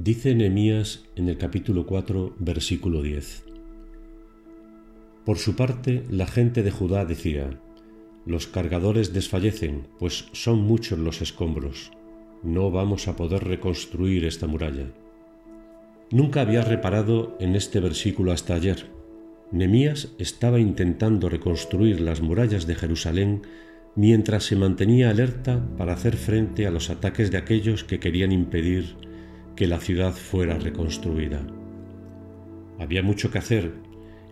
Dice Nehemías en el capítulo 4, versículo 10. Por su parte, la gente de Judá decía, Los cargadores desfallecen, pues son muchos los escombros. No vamos a poder reconstruir esta muralla. Nunca había reparado en este versículo hasta ayer. Nemías estaba intentando reconstruir las murallas de Jerusalén mientras se mantenía alerta para hacer frente a los ataques de aquellos que querían impedir que la ciudad fuera reconstruida. Había mucho que hacer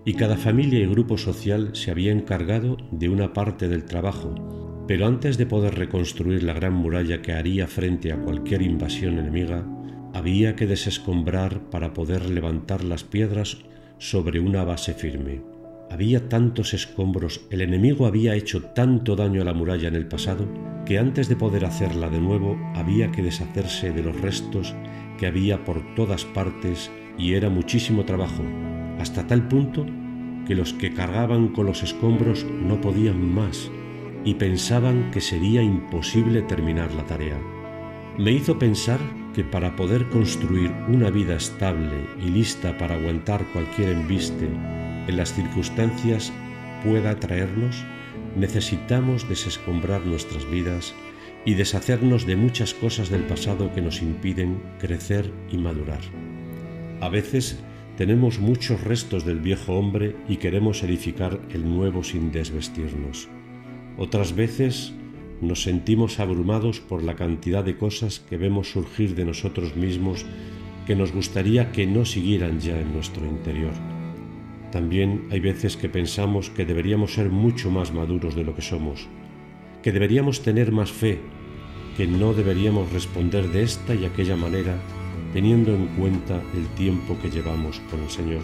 y cada familia y grupo social se había encargado de una parte del trabajo, pero antes de poder reconstruir la gran muralla que haría frente a cualquier invasión enemiga, había que desescombrar para poder levantar las piedras sobre una base firme. Había tantos escombros, el enemigo había hecho tanto daño a la muralla en el pasado, que antes de poder hacerla de nuevo había que deshacerse de los restos que había por todas partes y era muchísimo trabajo, hasta tal punto que los que cargaban con los escombros no podían más y pensaban que sería imposible terminar la tarea. Me hizo pensar que para poder construir una vida estable y lista para aguantar cualquier embiste en las circunstancias pueda traernos, necesitamos desescombrar nuestras vidas y deshacernos de muchas cosas del pasado que nos impiden crecer y madurar. A veces tenemos muchos restos del viejo hombre y queremos edificar el nuevo sin desvestirnos. Otras veces nos sentimos abrumados por la cantidad de cosas que vemos surgir de nosotros mismos que nos gustaría que no siguieran ya en nuestro interior. También hay veces que pensamos que deberíamos ser mucho más maduros de lo que somos, que deberíamos tener más fe que no deberíamos responder de esta y aquella manera teniendo en cuenta el tiempo que llevamos con el Señor.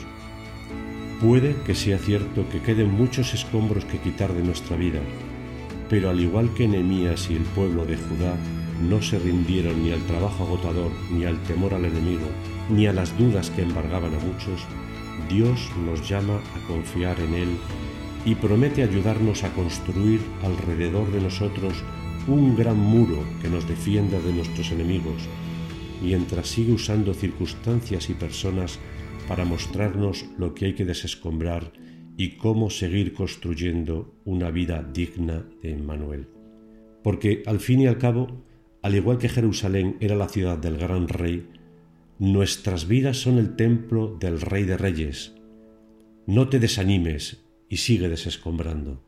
Puede que sea cierto que queden muchos escombros que quitar de nuestra vida, pero al igual que Nehemías y el pueblo de Judá no se rindieron ni al trabajo agotador, ni al temor al enemigo, ni a las dudas que embargaban a muchos, Dios nos llama a confiar en Él y promete ayudarnos a construir alrededor de nosotros un gran muro que nos defienda de nuestros enemigos, mientras sigue usando circunstancias y personas para mostrarnos lo que hay que desescombrar y cómo seguir construyendo una vida digna de Emmanuel. Porque al fin y al cabo, al igual que Jerusalén era la ciudad del gran rey, nuestras vidas son el templo del Rey de Reyes. No te desanimes y sigue desescombrando.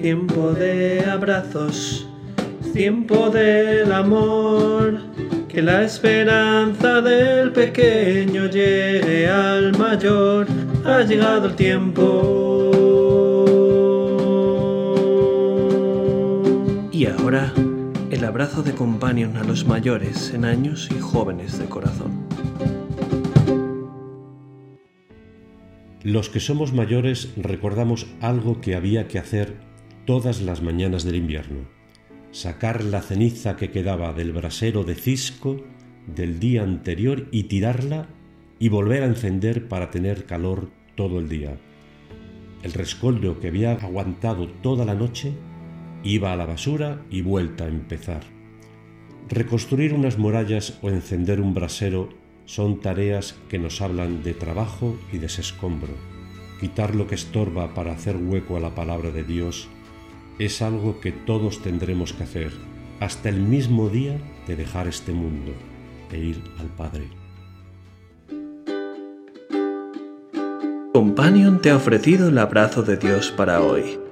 Tiempo de abrazos, tiempo del amor, que la esperanza del pequeño llegue al mayor, ha llegado el tiempo. Ahora, el abrazo de companion a los mayores en años y jóvenes de corazón. Los que somos mayores recordamos algo que había que hacer todas las mañanas del invierno, sacar la ceniza que quedaba del brasero de cisco del día anterior y tirarla y volver a encender para tener calor todo el día. El rescoldo que había aguantado toda la noche iba a la basura y vuelta a empezar. Reconstruir unas murallas o encender un brasero son tareas que nos hablan de trabajo y desescombro. Quitar lo que estorba para hacer hueco a la palabra de Dios es algo que todos tendremos que hacer hasta el mismo día de dejar este mundo e ir al Padre. Companion te ha ofrecido el abrazo de Dios para hoy.